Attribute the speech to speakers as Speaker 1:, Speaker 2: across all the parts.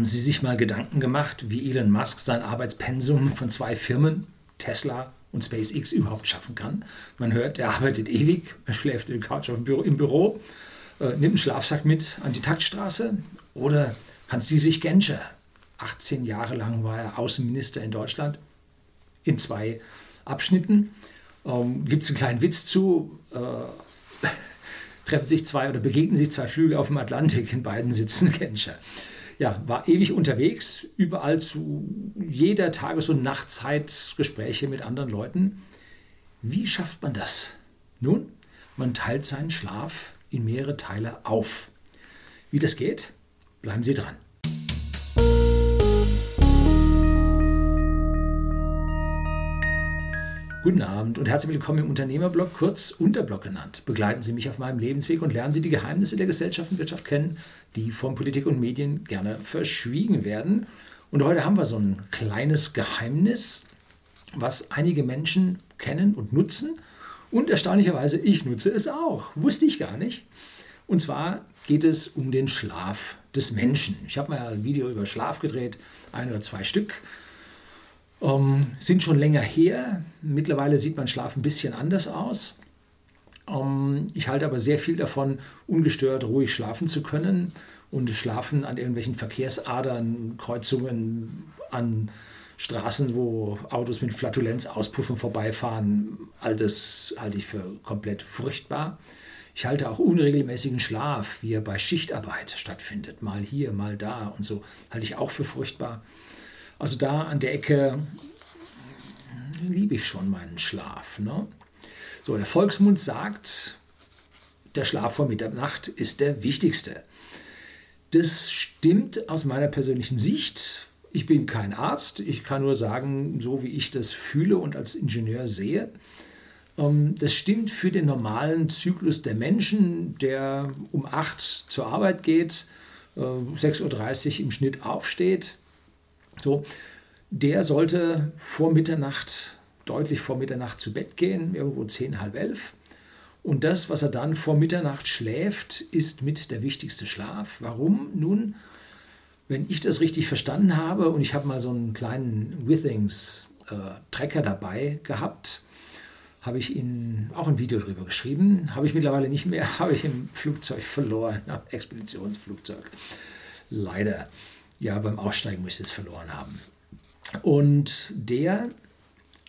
Speaker 1: Haben Sie sich mal Gedanken gemacht, wie Elon Musk sein Arbeitspensum von zwei Firmen, Tesla und SpaceX, überhaupt schaffen kann? Man hört, er arbeitet ewig, er schläft in der Couch Büro, im Büro äh, nimmt einen Schlafsack mit an die Taktstraße. Oder Hans-Dietrich Genscher, 18 Jahre lang war er Außenminister in Deutschland, in zwei Abschnitten. Ähm, Gibt es einen kleinen Witz zu? Äh, treffen sich zwei oder begegnen sich zwei Flüge auf dem Atlantik, in beiden sitzen Genscher ja, war ewig unterwegs, überall zu jeder Tages- und Nachtzeit Gespräche mit anderen Leuten. Wie schafft man das? Nun, man teilt seinen Schlaf in mehrere Teile auf. Wie das geht, bleiben Sie dran. Guten Abend und herzlich willkommen im Unternehmerblog, kurz Unterblog genannt. Begleiten Sie mich auf meinem Lebensweg und lernen Sie die Geheimnisse der Gesellschaft und Wirtschaft kennen, die von Politik und Medien gerne verschwiegen werden. Und heute haben wir so ein kleines Geheimnis, was einige Menschen kennen und nutzen. Und erstaunlicherweise, ich nutze es auch. Wusste ich gar nicht. Und zwar geht es um den Schlaf des Menschen. Ich habe mal ein Video über Schlaf gedreht, ein oder zwei Stück. Ähm, sind schon länger her. Mittlerweile sieht mein Schlaf ein bisschen anders aus. Ähm, ich halte aber sehr viel davon, ungestört ruhig schlafen zu können und schlafen an irgendwelchen Verkehrsadern, Kreuzungen, an Straßen, wo Autos mit Flatulenz auspuffen vorbeifahren. All das halte ich für komplett furchtbar. Ich halte auch unregelmäßigen Schlaf, wie er bei Schichtarbeit stattfindet, mal hier, mal da und so, halte ich auch für furchtbar. Also da an der Ecke liebe ich schon meinen Schlaf. Ne? So, der Volksmund sagt, der Schlaf vor Mitternacht ist der wichtigste. Das stimmt aus meiner persönlichen Sicht. Ich bin kein Arzt, ich kann nur sagen, so wie ich das fühle und als Ingenieur sehe. Ähm, das stimmt für den normalen Zyklus der Menschen, der um 8 zur Arbeit geht, 6.30 äh, Uhr im Schnitt aufsteht, so, der sollte vor Mitternacht, deutlich vor Mitternacht zu Bett gehen, irgendwo zehn, halb elf. Und das, was er dann vor Mitternacht schläft, ist mit der wichtigste Schlaf. Warum? Nun, wenn ich das richtig verstanden habe, und ich habe mal so einen kleinen Withings-Tracker äh, dabei gehabt, habe ich Ihnen auch ein Video darüber geschrieben. Habe ich mittlerweile nicht mehr, habe ich im Flugzeug verloren, Expeditionsflugzeug. Leider ja, beim Aussteigen muss ich es verloren haben. Und der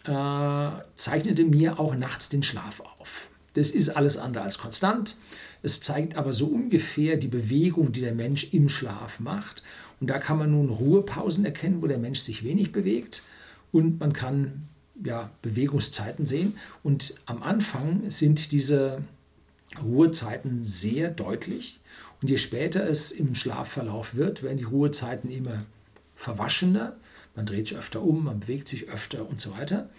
Speaker 1: äh, zeichnete mir auch nachts den Schlaf auf. Das ist alles andere als konstant. Es zeigt aber so ungefähr die Bewegung, die der Mensch im Schlaf macht. Und da kann man nun Ruhepausen erkennen, wo der Mensch sich wenig bewegt. Und man kann ja, Bewegungszeiten sehen. Und am Anfang sind diese Ruhezeiten sehr deutlich. Und je später es im Schlafverlauf wird, werden die Ruhezeiten immer verwaschener. Man dreht sich öfter um, man bewegt sich öfter und so weiter.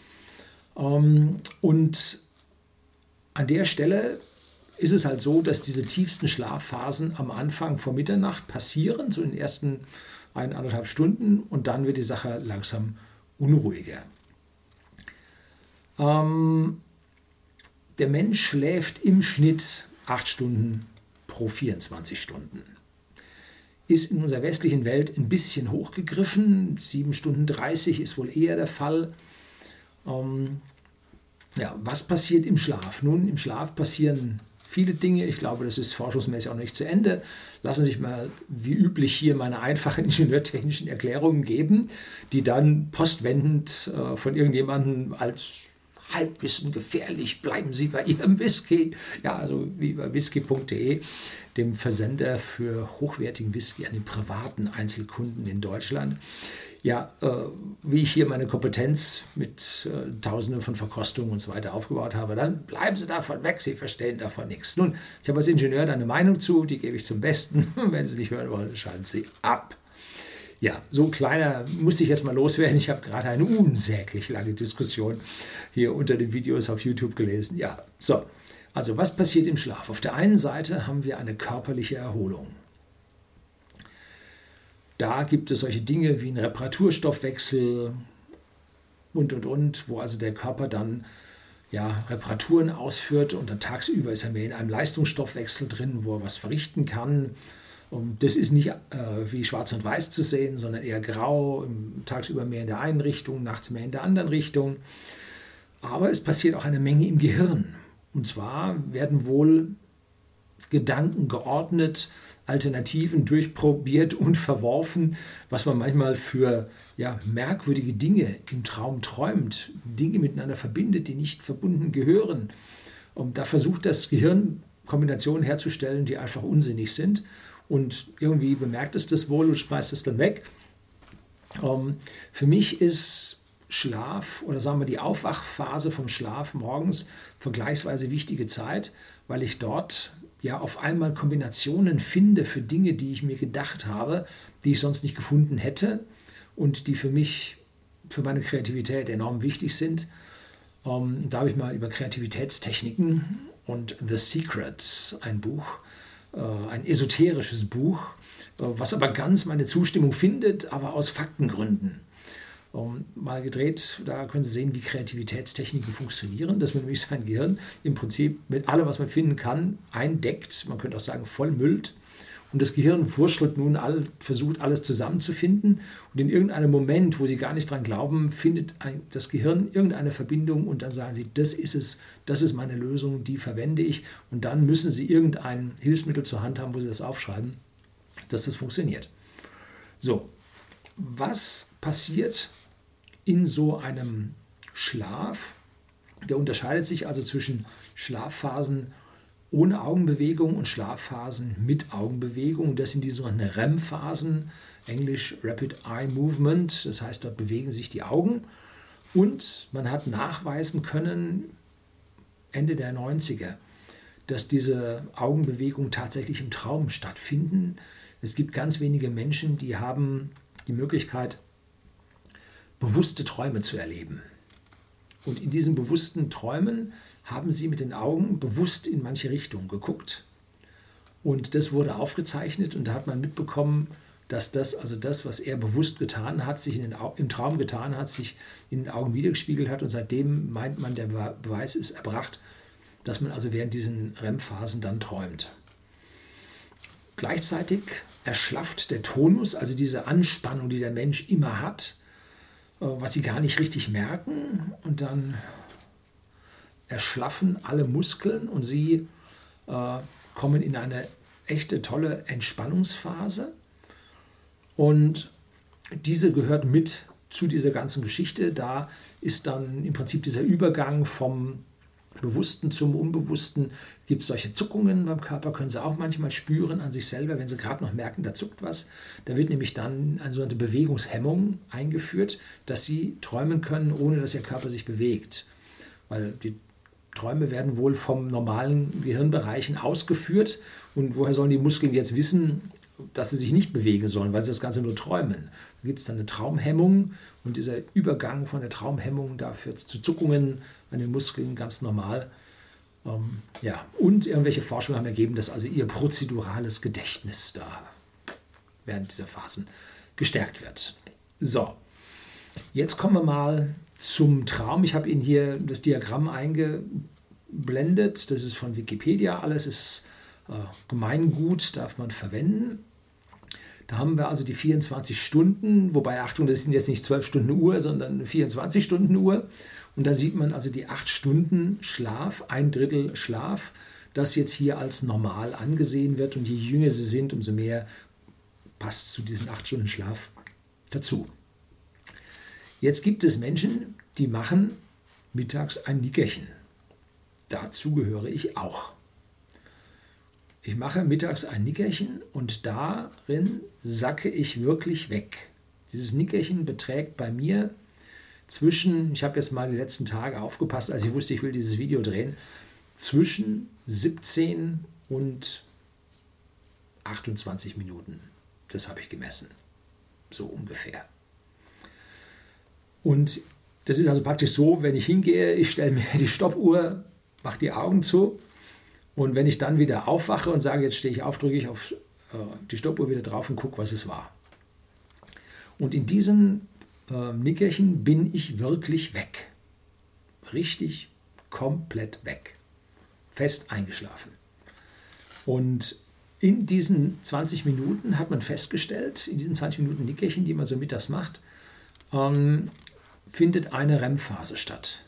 Speaker 1: Ähm, und an der Stelle ist es halt so, dass diese tiefsten Schlafphasen am Anfang vor Mitternacht passieren, so in den ersten eineinhalb Stunden, und dann wird die Sache langsam unruhiger. Ähm, der Mensch schläft im Schnitt acht Stunden pro 24 Stunden. Ist in unserer westlichen Welt ein bisschen hochgegriffen. 7 Stunden 30 ist wohl eher der Fall. Ähm, ja, was passiert im Schlaf? Nun, im Schlaf passieren viele Dinge. Ich glaube, das ist forschungsmäßig auch noch nicht zu Ende. Lassen Sie sich mal wie üblich hier meine einfachen ingenieurtechnischen Erklärungen geben, die dann postwendend äh, von irgendjemandem als Halbwissen gefährlich, bleiben Sie bei Ihrem Whisky. Ja, also wie bei whisky.de, dem Versender für hochwertigen Whisky an die privaten Einzelkunden in Deutschland. Ja, äh, wie ich hier meine Kompetenz mit äh, Tausenden von Verkostungen und so weiter aufgebaut habe, dann bleiben Sie davon weg, Sie verstehen davon nichts. Nun, ich habe als Ingenieur da eine Meinung zu, die gebe ich zum Besten. Wenn Sie nicht hören wollen, schalten Sie ab. Ja, so kleiner musste ich jetzt mal loswerden. Ich habe gerade eine unsäglich lange Diskussion hier unter den Videos auf YouTube gelesen. Ja, so. Also was passiert im Schlaf? Auf der einen Seite haben wir eine körperliche Erholung. Da gibt es solche Dinge wie einen Reparaturstoffwechsel und, und, und, wo also der Körper dann ja, Reparaturen ausführt und dann tagsüber ist er mehr in einem Leistungsstoffwechsel drin, wo er was verrichten kann. Und das ist nicht äh, wie schwarz und weiß zu sehen, sondern eher grau, tagsüber mehr in der einen Richtung, nachts mehr in der anderen Richtung. Aber es passiert auch eine Menge im Gehirn. Und zwar werden wohl Gedanken geordnet, Alternativen durchprobiert und verworfen, was man manchmal für ja, merkwürdige Dinge im Traum träumt, Dinge miteinander verbindet, die nicht verbunden gehören. Und da versucht das Gehirn Kombinationen herzustellen, die einfach unsinnig sind. Und irgendwie bemerkt es das wohl und schmeißt es dann weg. Ähm, für mich ist Schlaf oder sagen wir die Aufwachphase vom Schlaf morgens vergleichsweise wichtige Zeit, weil ich dort ja auf einmal Kombinationen finde für Dinge, die ich mir gedacht habe, die ich sonst nicht gefunden hätte und die für mich, für meine Kreativität enorm wichtig sind. Ähm, da habe ich mal über Kreativitätstechniken und The Secrets, ein Buch, ein esoterisches Buch, äh, was aber ganz meine Zustimmung findet, aber aus Faktengründen. Um, mal gedreht, da können Sie sehen, wie Kreativitätstechniken funktionieren, dass man nämlich sein Gehirn im Prinzip mit allem, was man finden kann, eindeckt, man könnte auch sagen vollmüllt. Und das Gehirn wurschtelt nun all, versucht alles zusammenzufinden. Und in irgendeinem Moment, wo Sie gar nicht dran glauben, findet ein, das Gehirn irgendeine Verbindung und dann sagen Sie, das ist es, das ist meine Lösung, die verwende ich. Und dann müssen Sie irgendein Hilfsmittel zur Hand haben, wo Sie das aufschreiben, dass das funktioniert. So, was passiert, in so einem Schlaf. Der unterscheidet sich also zwischen Schlafphasen ohne Augenbewegung und Schlafphasen mit Augenbewegung. Das sind die sogenannten REM-Phasen, Englisch Rapid Eye Movement. Das heißt, dort bewegen sich die Augen. Und man hat nachweisen können, Ende der 90er, dass diese Augenbewegungen tatsächlich im Traum stattfinden. Es gibt ganz wenige Menschen, die haben die Möglichkeit, bewusste Träume zu erleben. Und in diesen bewussten Träumen haben sie mit den Augen bewusst in manche Richtungen geguckt. Und das wurde aufgezeichnet und da hat man mitbekommen, dass das, also das, was er bewusst getan hat, sich in den, im Traum getan hat, sich in den Augen wiedergespiegelt hat. Und seitdem meint man, der Beweis ist erbracht, dass man also während diesen REM-Phasen dann träumt. Gleichzeitig erschlafft der Tonus, also diese Anspannung, die der Mensch immer hat, äh, was sie gar nicht richtig merken. Und dann erschlaffen alle Muskeln und sie äh, kommen in eine echte tolle Entspannungsphase. Und diese gehört mit zu dieser ganzen Geschichte. Da ist dann im Prinzip dieser Übergang vom Bewussten zum Unbewussten gibt es solche Zuckungen beim Körper, können Sie auch manchmal spüren an sich selber, wenn Sie gerade noch merken, da zuckt was. Da wird nämlich dann eine sogenannte Bewegungshemmung eingeführt, dass Sie träumen können, ohne dass Ihr Körper sich bewegt. Weil die Träume werden wohl vom normalen Gehirnbereichen ausgeführt und woher sollen die Muskeln jetzt wissen, dass sie sich nicht bewegen sollen, weil sie das Ganze nur träumen. Da gibt es dann eine Traumhemmung und dieser Übergang von der Traumhemmung da führt zu Zuckungen an den Muskeln ganz normal. Ähm, ja, und irgendwelche Forschungen haben ergeben, dass also ihr prozedurales Gedächtnis da während dieser Phasen gestärkt wird. So, jetzt kommen wir mal zum Traum. Ich habe Ihnen hier das Diagramm eingeblendet. Das ist von Wikipedia. Alles ist äh, Gemeingut, darf man verwenden. Da haben wir also die 24 Stunden, wobei Achtung, das sind jetzt nicht 12 Stunden Uhr, sondern 24 Stunden Uhr. Und da sieht man also die 8 Stunden Schlaf, ein Drittel Schlaf, das jetzt hier als normal angesehen wird. Und je jünger sie sind, umso mehr passt zu diesen 8 Stunden Schlaf dazu. Jetzt gibt es Menschen, die machen mittags ein Nickerchen. Dazu gehöre ich auch. Ich mache mittags ein Nickerchen und darin sacke ich wirklich weg. Dieses Nickerchen beträgt bei mir zwischen, ich habe jetzt mal die letzten Tage aufgepasst, als ich wusste, ich will dieses Video drehen, zwischen 17 und 28 Minuten. Das habe ich gemessen. So ungefähr. Und das ist also praktisch so, wenn ich hingehe, ich stelle mir die Stoppuhr, mache die Augen zu und wenn ich dann wieder aufwache und sage, jetzt stehe ich auf, drücke ich auf äh, die Stoppuhr wieder drauf und gucke, was es war. Und in diesem äh, Nickerchen bin ich wirklich weg. Richtig komplett weg. Fest eingeschlafen. Und in diesen 20 Minuten hat man festgestellt, in diesen 20 Minuten Nickerchen, die man so mittags macht, ähm, findet eine REM-Phase statt.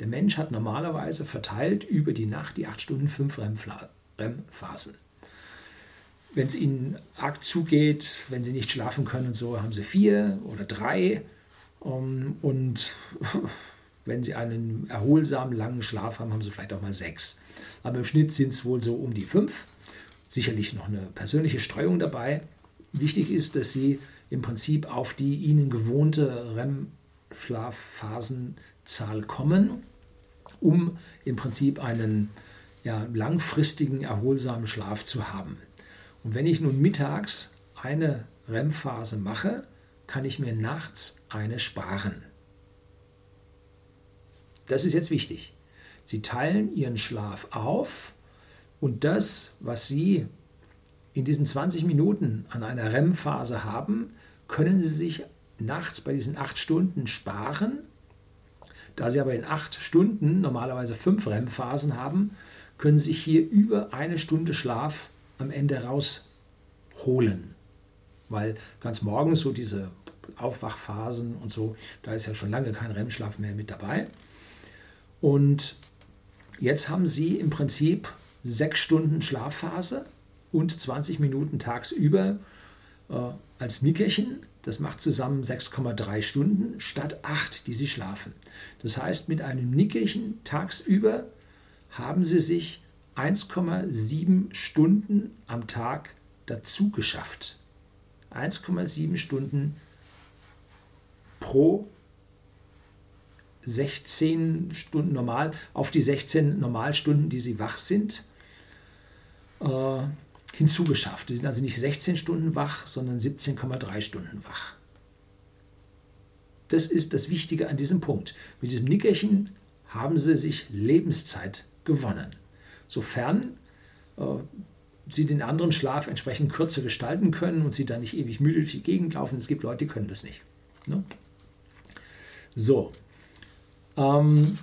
Speaker 1: Der Mensch hat normalerweise verteilt über die Nacht die 8 Stunden 5 REM-Phasen. Wenn es ihnen arg zugeht, wenn sie nicht schlafen können und so, haben sie vier oder drei. Ähm, und wenn sie einen erholsamen langen Schlaf haben, haben sie vielleicht auch mal sechs. Aber im Schnitt sind es wohl so um die fünf. Sicherlich noch eine persönliche Streuung dabei. Wichtig ist, dass sie im Prinzip auf die ihnen gewohnte REM-Schlafphasenzahl kommen, um im Prinzip einen ja, langfristigen, erholsamen Schlaf zu haben. Und wenn ich nun mittags eine REM-Phase mache, kann ich mir nachts eine sparen. Das ist jetzt wichtig. Sie teilen ihren Schlaf auf und das, was Sie in diesen 20 Minuten an einer REM-Phase haben, können Sie sich nachts bei diesen acht Stunden sparen. Da Sie aber in acht Stunden normalerweise fünf REM-Phasen haben, können Sie sich hier über eine Stunde Schlaf am Ende rausholen. Weil ganz morgens so diese Aufwachphasen und so, da ist ja schon lange kein REM-Schlaf mehr mit dabei. Und jetzt haben Sie im Prinzip sechs Stunden Schlafphase und 20 Minuten tagsüber äh, als Nickerchen. Das macht zusammen 6,3 Stunden statt 8, die Sie schlafen. Das heißt, mit einem Nickerchen tagsüber haben Sie sich 1,7 Stunden am Tag dazu geschafft. 1,7 Stunden pro 16 Stunden normal, auf die 16 Normalstunden, die sie wach sind, äh, hinzugeschafft. Sie sind also nicht 16 Stunden wach, sondern 17,3 Stunden wach. Das ist das Wichtige an diesem Punkt. Mit diesem Nickerchen haben sie sich Lebenszeit gewonnen. Sofern äh, sie den anderen Schlaf entsprechend kürzer gestalten können und sie dann nicht ewig müde durch die Gegend laufen. Es gibt Leute, die können das nicht. Ne? So, ähm,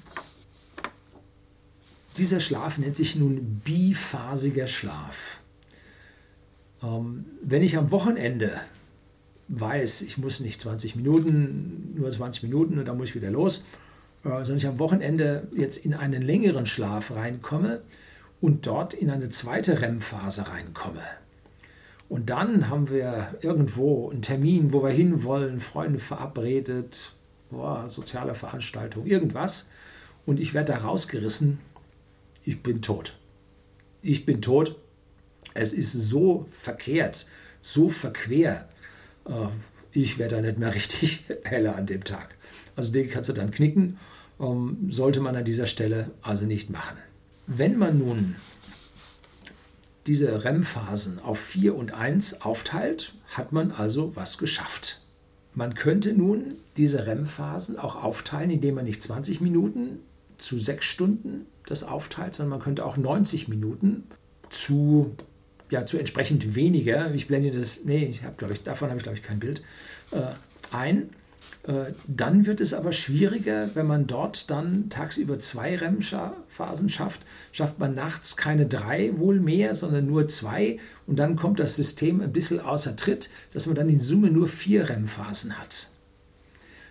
Speaker 1: dieser Schlaf nennt sich nun biphasiger Schlaf. Ähm, wenn ich am Wochenende weiß, ich muss nicht 20 Minuten, nur 20 Minuten und dann muss ich wieder los, äh, sondern ich am Wochenende jetzt in einen längeren Schlaf reinkomme und dort in eine zweite REM-Phase reinkomme. Und dann haben wir irgendwo einen Termin, wo wir hinwollen, Freunde verabredet, boah, soziale Veranstaltung, irgendwas. Und ich werde da rausgerissen, ich bin tot. Ich bin tot. Es ist so verkehrt, so verquer. Äh, ich werde da nicht mehr richtig heller an dem Tag. Also den kannst du dann knicken. Ähm, sollte man an dieser Stelle also nicht machen. Wenn man nun diese REM-Phasen auf 4 und 1 aufteilt, hat man also was geschafft. Man könnte nun diese REM-Phasen auch aufteilen, indem man nicht 20 Minuten zu 6 Stunden das aufteilt, sondern man könnte auch 90 Minuten zu, ja, zu entsprechend weniger, ich blende das, nee, ich habe, glaube ich, davon habe ich, glaube ich, kein Bild, äh, ein. Äh, dann wird es aber schwieriger, wenn man dort dann tagsüber zwei REM-Phasen schafft. Schafft man nachts keine drei wohl mehr, sondern nur zwei. Und dann kommt das System ein bisschen außer Tritt, dass man dann in Summe nur vier REM-Phasen hat.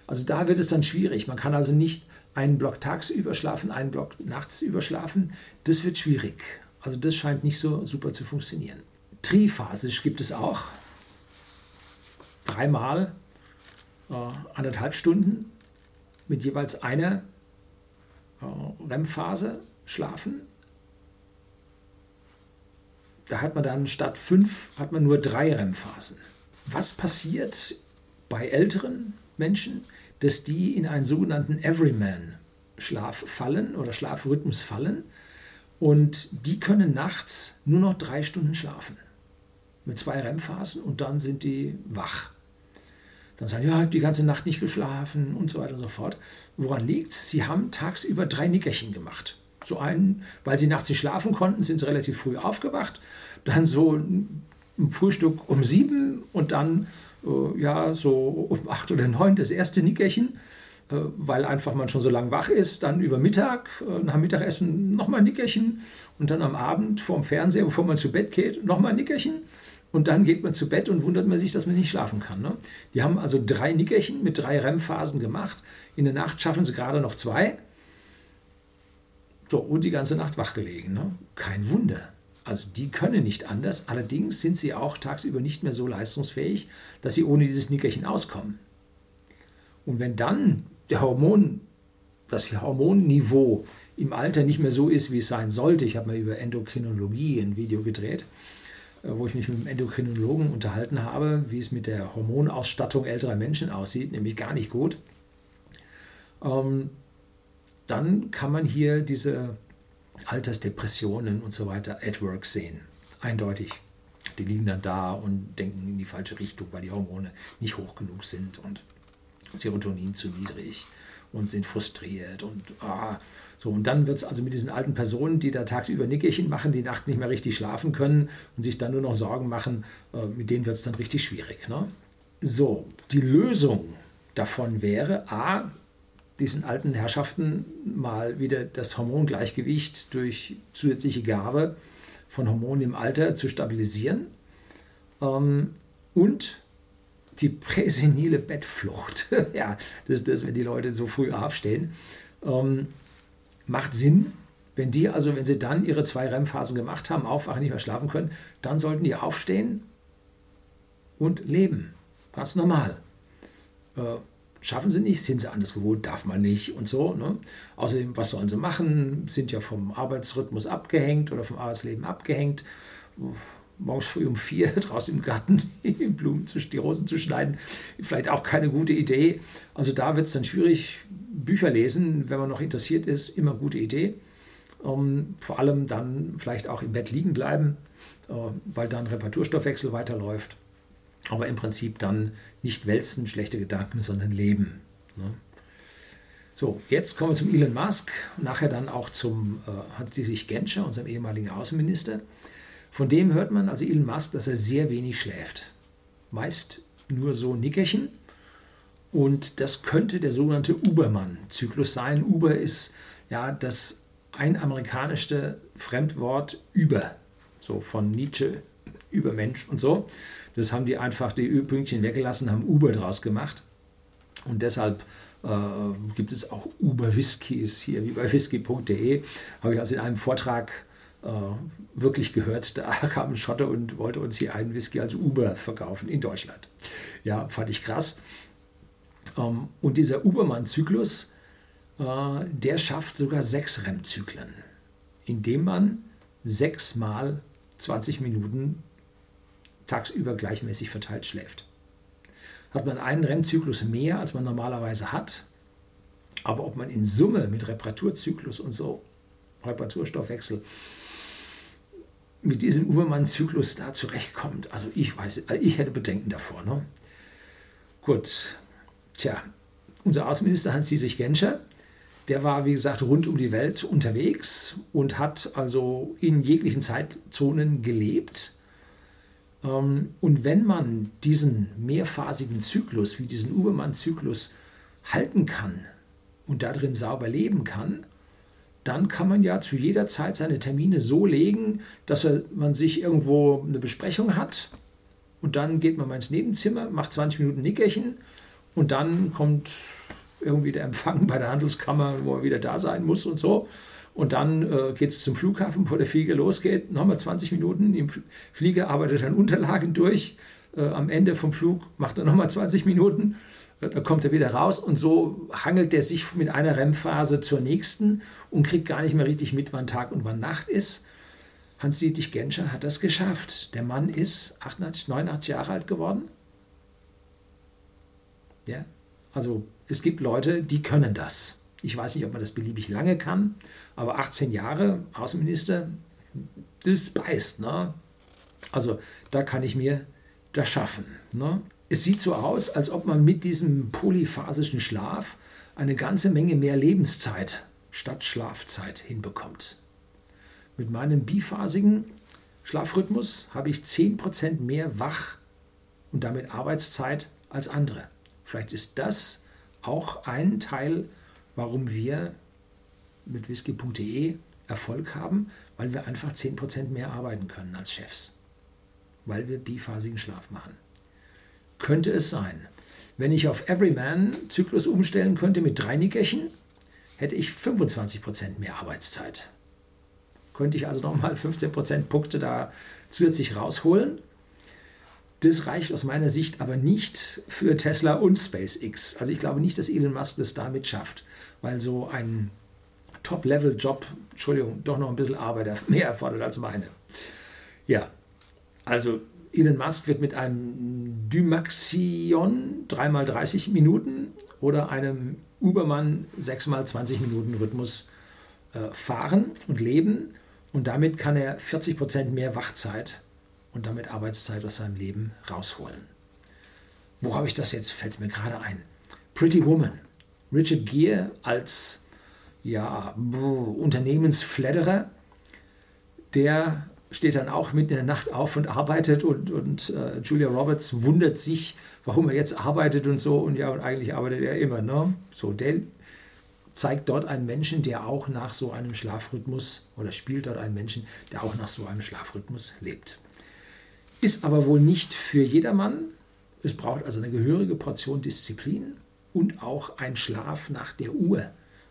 Speaker 1: Also da wird es dann schwierig. Man kann also nicht einen Block tagsüber schlafen, einen Block nachts überschlafen. Das wird schwierig. Also das scheint nicht so super zu funktionieren. Triphasisch gibt es auch. Dreimal äh, anderthalb Stunden mit jeweils einer äh, REM-Phase schlafen. Da hat man dann statt fünf, hat man nur drei REM-Phasen. Was passiert bei älteren Menschen, dass die in einen sogenannten Everyman-Schlaf fallen oder Schlafrhythmus fallen und die können nachts nur noch drei Stunden schlafen mit zwei REM-Phasen und dann sind die wach. Dann sagen, ja, ich habe die ganze Nacht nicht geschlafen und so weiter und so fort. Woran liegt es? Sie haben tagsüber drei Nickerchen gemacht. So einen, weil sie nachts nicht schlafen konnten, sind sie relativ früh aufgewacht. Dann so ein Frühstück um sieben und dann äh, ja so um acht oder neun das erste Nickerchen. Äh, weil einfach man schon so lange wach ist, dann über Mittag, äh, nach Mittagessen nochmal ein Nickerchen und dann am Abend vorm Fernseher, bevor man zu Bett geht, nochmal ein Nickerchen und dann geht man zu Bett und wundert man sich, dass man nicht schlafen kann. Ne? Die haben also drei Nickerchen mit drei REM-Phasen gemacht. In der Nacht schaffen sie gerade noch zwei. So, und die ganze Nacht wach gelegen. Ne? Kein Wunder. Also die können nicht anders. Allerdings sind sie auch tagsüber nicht mehr so leistungsfähig, dass sie ohne dieses Nickerchen auskommen. Und wenn dann der Hormon, das Hormonniveau im Alter nicht mehr so ist, wie es sein sollte, ich habe mal über Endokrinologie ein Video gedreht, äh, wo ich mich mit einem Endokrinologen unterhalten habe, wie es mit der Hormonausstattung älterer Menschen aussieht, nämlich gar nicht gut, ähm, dann kann man hier diese Altersdepressionen und so weiter at work sehen. Eindeutig. Die liegen dann da und denken in die falsche Richtung, weil die Hormone nicht hoch genug sind und Serotonin zu niedrig und sind frustriert und ah, so. Und dann wird es also mit diesen alten Personen, die da tagsüber Nickerchen machen, die Nacht nicht mehr richtig schlafen können und sich dann nur noch Sorgen machen, äh, mit denen wird es dann richtig schwierig. Ne? So, die Lösung davon wäre, a, diesen alten Herrschaften mal wieder das Hormongleichgewicht durch zusätzliche Gabe von Hormonen im Alter zu stabilisieren ähm, und die präsenile Bettflucht. ja, das ist das, wenn die Leute so früh aufstehen. Ähm, macht Sinn, wenn die, also wenn sie dann ihre zwei REM-Phasen gemacht haben, aufwachen, nicht mehr schlafen können, dann sollten die aufstehen und leben. Ganz normal. Äh, schaffen sie nicht, sind sie anders gewohnt, darf man nicht und so. Ne? Außerdem, was sollen sie machen? Sind ja vom Arbeitsrhythmus abgehängt oder vom Arbeitsleben abgehängt morgens früh um vier draußen im Garten die Blumen, die Rosen zu schneiden, vielleicht auch keine gute Idee. Also da wird es dann schwierig. Bücher lesen, wenn man noch interessiert ist, immer gute Idee. Um, vor allem dann vielleicht auch im Bett liegen bleiben, uh, weil dann Reparaturstoffwechsel weiterläuft. Aber im Prinzip dann nicht wälzen, schlechte Gedanken, sondern leben. Ne? So, jetzt kommen wir zum Elon Musk, nachher dann auch zum äh, Hans-Dietrich Genscher, unserem ehemaligen Außenminister. Von dem hört man, also Elon Musk, dass er sehr wenig schläft. Meist nur so Nickerchen. Und das könnte der sogenannte Ubermann-Zyklus sein. Uber ist ja das einamerikanischste Fremdwort über, so von Nietzsche, Übermensch und so. Das haben die einfach die Ö-Pünktchen weggelassen, haben Uber draus gemacht. Und deshalb äh, gibt es auch Uber-Whiskys hier, wie bei whisky.de. Habe ich also in einem Vortrag äh, wirklich gehört, da kam ein Schotte und wollte uns hier einen Whisky als Uber verkaufen in Deutschland. Ja, fand ich krass. Ähm, und dieser Ubermann-Zyklus, äh, der schafft sogar sechs REM-Zyklen, indem man sechsmal 20 Minuten tagsüber gleichmäßig verteilt schläft. Hat man einen REM-Zyklus mehr, als man normalerweise hat, aber ob man in Summe mit Reparaturzyklus und so, Reparaturstoffwechsel, mit diesem Ubermann-Zyklus da zurechtkommt. Also ich weiß, äh, ich hätte Bedenken davor. Ne? Gut, tja, unser Außenminister Hans-Dietrich Genscher, der war, wie gesagt, rund um die Welt unterwegs und hat also in jeglichen Zeitzonen gelebt. Ähm, und wenn man diesen mehrphasigen Zyklus, wie diesen Ubermann-Zyklus, halten kann und darin sauber leben kann, dann kann man ja zu jeder Zeit seine Termine so legen, dass man sich irgendwo eine Besprechung hat und dann geht man mal ins Nebenzimmer, macht 20 Minuten Nickerchen und dann kommt irgendwie der Empfang bei der Handelskammer, wo er wieder da sein muss und so. Und dann äh, geht es zum Flughafen, bevor der Flieger losgeht, nochmal 20 Minuten. Im Flieger arbeitet dann Unterlagen durch. Äh, am Ende vom Flug macht er nochmal 20 Minuten dann kommt er wieder raus und so hangelt er sich mit einer REM-Phase zur nächsten und kriegt gar nicht mehr richtig mit, wann Tag und wann Nacht ist. Hans-Dietrich Genscher hat das geschafft. Der Mann ist 88, 89 Jahre alt geworden. Ja, also es gibt Leute, die können das. Ich weiß nicht, ob man das beliebig lange kann, aber 18 Jahre Außenminister, das beißt. Ne? Also da kann ich mir das schaffen. Ne? Es sieht so aus, als ob man mit diesem polyphasischen Schlaf eine ganze Menge mehr Lebenszeit statt Schlafzeit hinbekommt. Mit meinem biphasigen Schlafrhythmus habe ich 10% mehr Wach und damit Arbeitszeit als andere. Vielleicht ist das auch ein Teil, warum wir mit whisky.de Erfolg haben, weil wir einfach 10% mehr arbeiten können als Chefs, weil wir biphasigen Schlaf machen. Könnte es sein, wenn ich auf Everyman-Zyklus umstellen könnte mit drei Nickerchen, hätte ich 25% mehr Arbeitszeit. Könnte ich also nochmal 15% Punkte da zusätzlich rausholen. Das reicht aus meiner Sicht aber nicht für Tesla und SpaceX. Also ich glaube nicht, dass Elon Musk das damit schafft, weil so ein Top-Level-Job, Entschuldigung, doch noch ein bisschen Arbeit mehr erfordert als meine. Ja, also Elon Musk wird mit einem Dymaxion 3x30 Minuten oder einem Ubermann 6x20 Minuten Rhythmus äh, fahren und leben und damit kann er 40 Prozent mehr Wachzeit und damit Arbeitszeit aus seinem Leben rausholen. Wo habe ich das jetzt? Fällt es mir gerade ein. Pretty Woman. Richard Gere als ja, Unternehmensfledderer, der steht dann auch mitten in der Nacht auf und arbeitet und, und äh, Julia Roberts wundert sich, warum er jetzt arbeitet und so und ja, und eigentlich arbeitet er immer. Ne? So, der zeigt dort einen Menschen, der auch nach so einem Schlafrhythmus oder spielt dort einen Menschen, der auch nach so einem Schlafrhythmus lebt. Ist aber wohl nicht für jedermann. Es braucht also eine gehörige Portion Disziplin und auch ein Schlaf nach der Uhr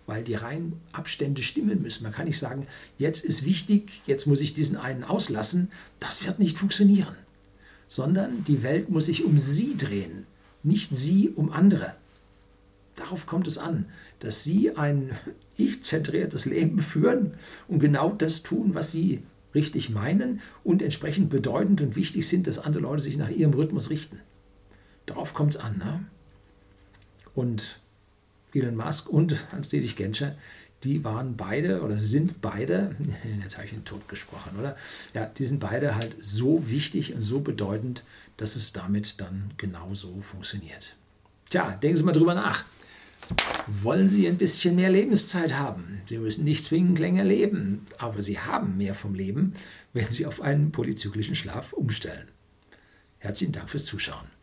Speaker 1: weil die Reihenabstände stimmen müssen. Man kann nicht sagen, jetzt ist wichtig, jetzt muss ich diesen einen auslassen. Das wird nicht funktionieren. Sondern die Welt muss sich um sie drehen, nicht sie um andere. Darauf kommt es an, dass sie ein ich-zentriertes Leben führen und genau das tun, was sie richtig meinen und entsprechend bedeutend und wichtig sind, dass andere Leute sich nach ihrem Rhythmus richten. Darauf kommt es an. Ne? Und Elon Musk und Hans-Dietrich Genscher, die waren beide oder sind beide, jetzt habe ich ihn tot gesprochen, oder? Ja, die sind beide halt so wichtig und so bedeutend, dass es damit dann genauso funktioniert. Tja, denken Sie mal drüber nach. Wollen Sie ein bisschen mehr Lebenszeit haben? Sie müssen nicht zwingend länger leben, aber Sie haben mehr vom Leben, wenn Sie auf einen polyzyklischen Schlaf umstellen. Herzlichen Dank fürs Zuschauen.